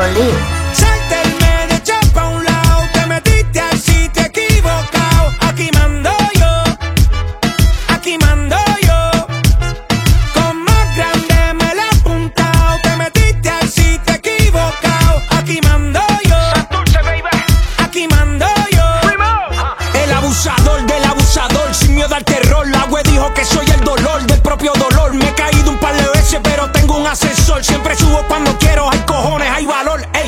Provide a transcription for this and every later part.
活力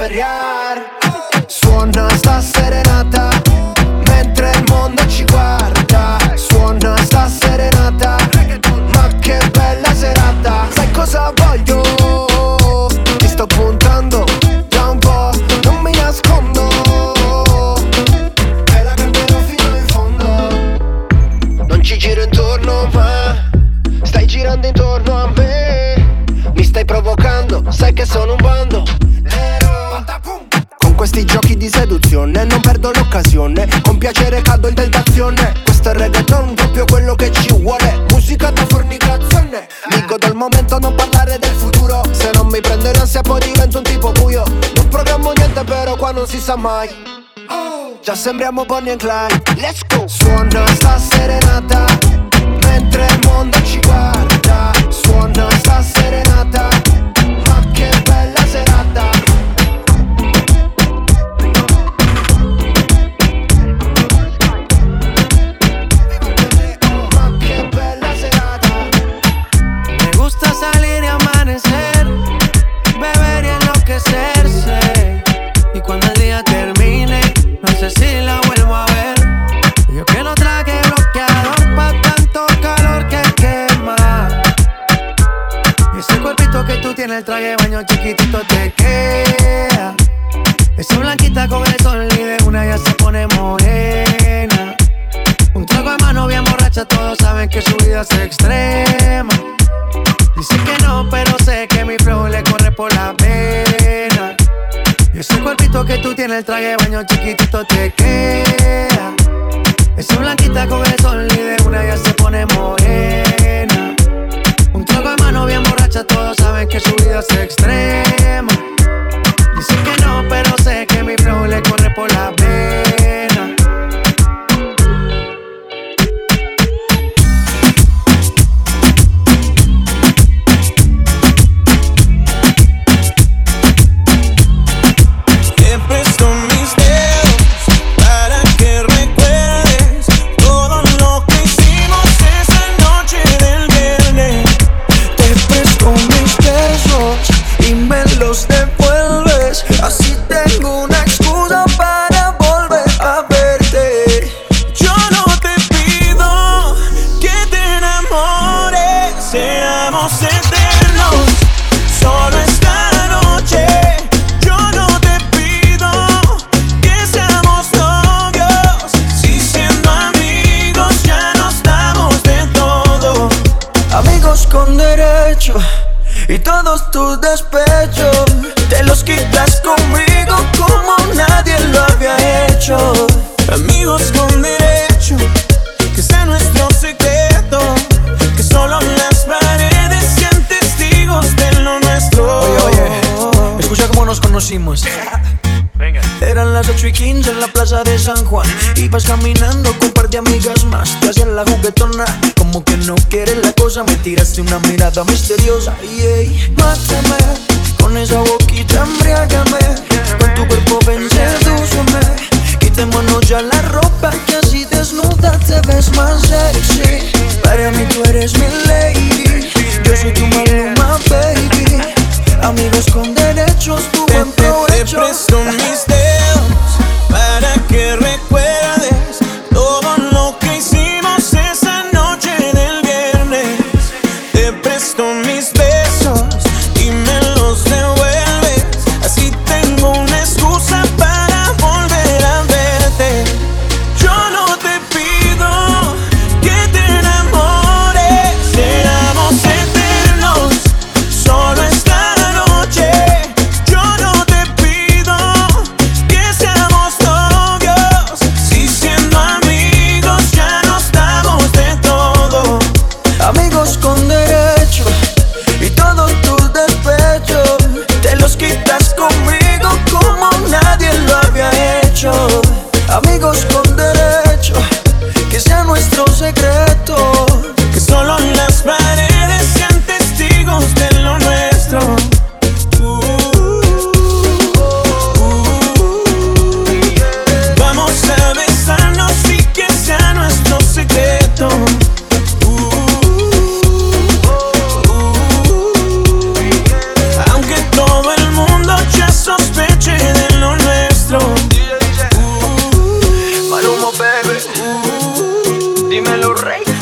perrear. sa mai. Oh. Già sembriamo Bonnie and Clyde. Let's go. Suona sta serenata Mentre il mondo ci guarda. Suona sta serenata. Chiquitito te queda. Esa blanquita con el sol y de una ya se pone morena. Un trago de mano bien borracha, todos saben que su vida es extrema. Dicen que no, pero sé que mi flow le Te los quitas conmigo como nadie lo había hecho. Amigos con derecho, que sea nuestro secreto, que solo las paredes sean testigos de lo nuestro. Oye, oye, escucha cómo nos conocimos. Venga. Eran las 8 y 15 en la plaza de San Juan. Ibas caminando una mirada misteriosa. Y ey, mátame. Con esa boquita embriágame. Con tu cuerpo ven, sedúceme. Quitémonos ya la ropa. Que así desnuda te ves más sexy. Para mí tú eres mi lady. Yo soy tu maluma, baby. Amigos con derechos, tu buen te- te provecho. presto mis dedos para que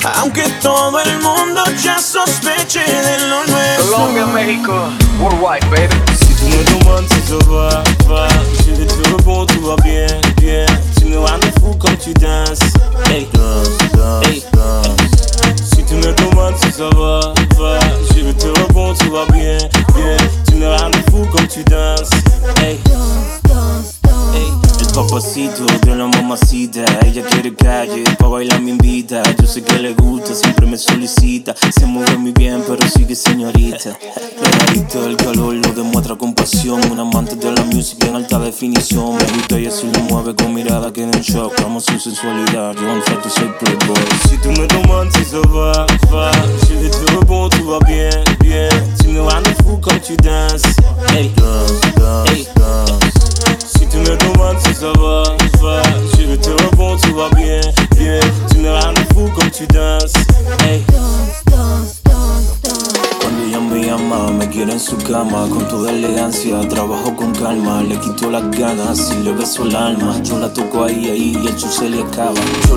Aunque todo el mundo ya sospeche de lo nuestro. Colombia, México, worldwide, baby. Si tu me demandes si ça va, va. Je vais te répondre, tout va bien, bien. Tu me rends fou comme tu danses Hey, hey, Si tu me demandes si ça va, va. Je vais te répondre, tout va bien, bien. Tu me rends fou comme tu danses Hey, papacito de la mamacita Ella quiere calle, pa' bailar me invita. Yo sé que le gusta, siempre me solicita. Se mueve muy bien, pero sigue señorita. Clarito el calor lo demuestra con pasión. Un amante de la música en alta definición. Me gusta y así lo mueve con mirada que en shock. Amo su sensualidad, yo en soy playboy. Si tu me demandes Yo la toco ahí, ahí y el chu se le acaba. Yo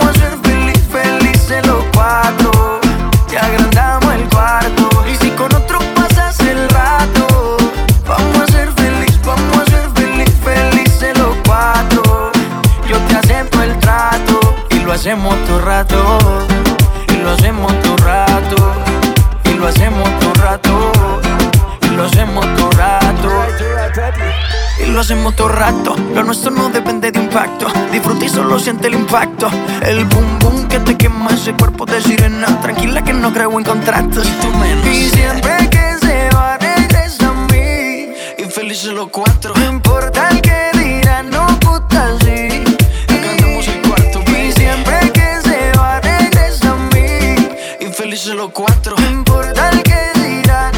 hacemos todo rato. Y lo hacemos todo rato. Y lo hacemos todo rato. Y lo hacemos todo rato. Y lo hacemos todo rato. Lo nuestro no depende de impacto. Disfruta y solo siente el impacto. El boom boom que te quema ese cuerpo de sirena. Tranquila que no creo en contratos. Y tú menos. Y siempre que se va, regresa a mí. Y felices los cuatro. No importa los cuatro. No importa el que dirán,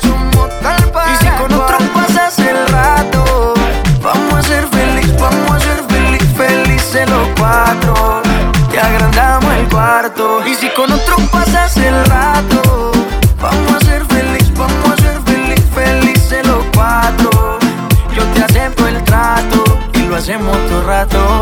somos tal para Y si con otro pasas el rato, vamos a ser feliz, vamos a ser feliz, felices los cuatro. Te agrandamos el cuarto. Y si con otro pasas el rato, vamos a ser feliz, vamos a ser feliz, felices los cuatro. Yo te acepto el trato y lo hacemos todo rato.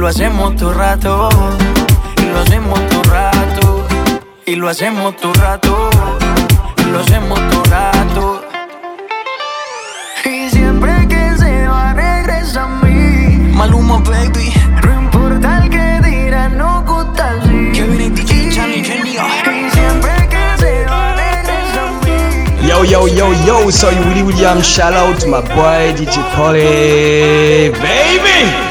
lo hacemos todo rato. Y lo hacemos todo rato. Y lo hacemos todo rato. Y lo hacemos todo rato. Y siempre que se va, regresa a mí. Maluma, baby. No importa el que dirán, no gusta así. Kevin DJ Charlie. Y siempre que se va, regresa a mí. Yo, yo, yo, yo, soy Willy William. Shout out to my boy DJ Polly. Baby!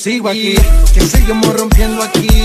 Sigo aquí. Que seguimos rompiendo aquí.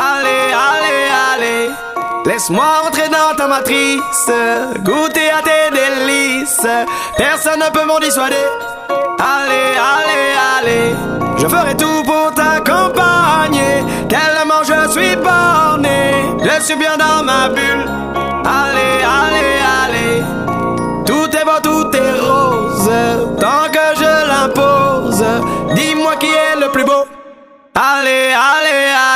Allez, allez, allez, laisse-moi entrer dans ta matrice, goûter à tes délices, personne ne peut m'en dissuader. Allez, allez, allez, je ferai tout pour t'accompagner, tellement je suis borné, je suis bien dans ma bulle. Allez, allez, allez, tout est beau, tout est rose, tant que je l'impose, dis-moi qui est le plus beau. Allez, allez, allez.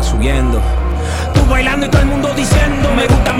subiendo. Tú bailando y todo el mundo diciendo me gusta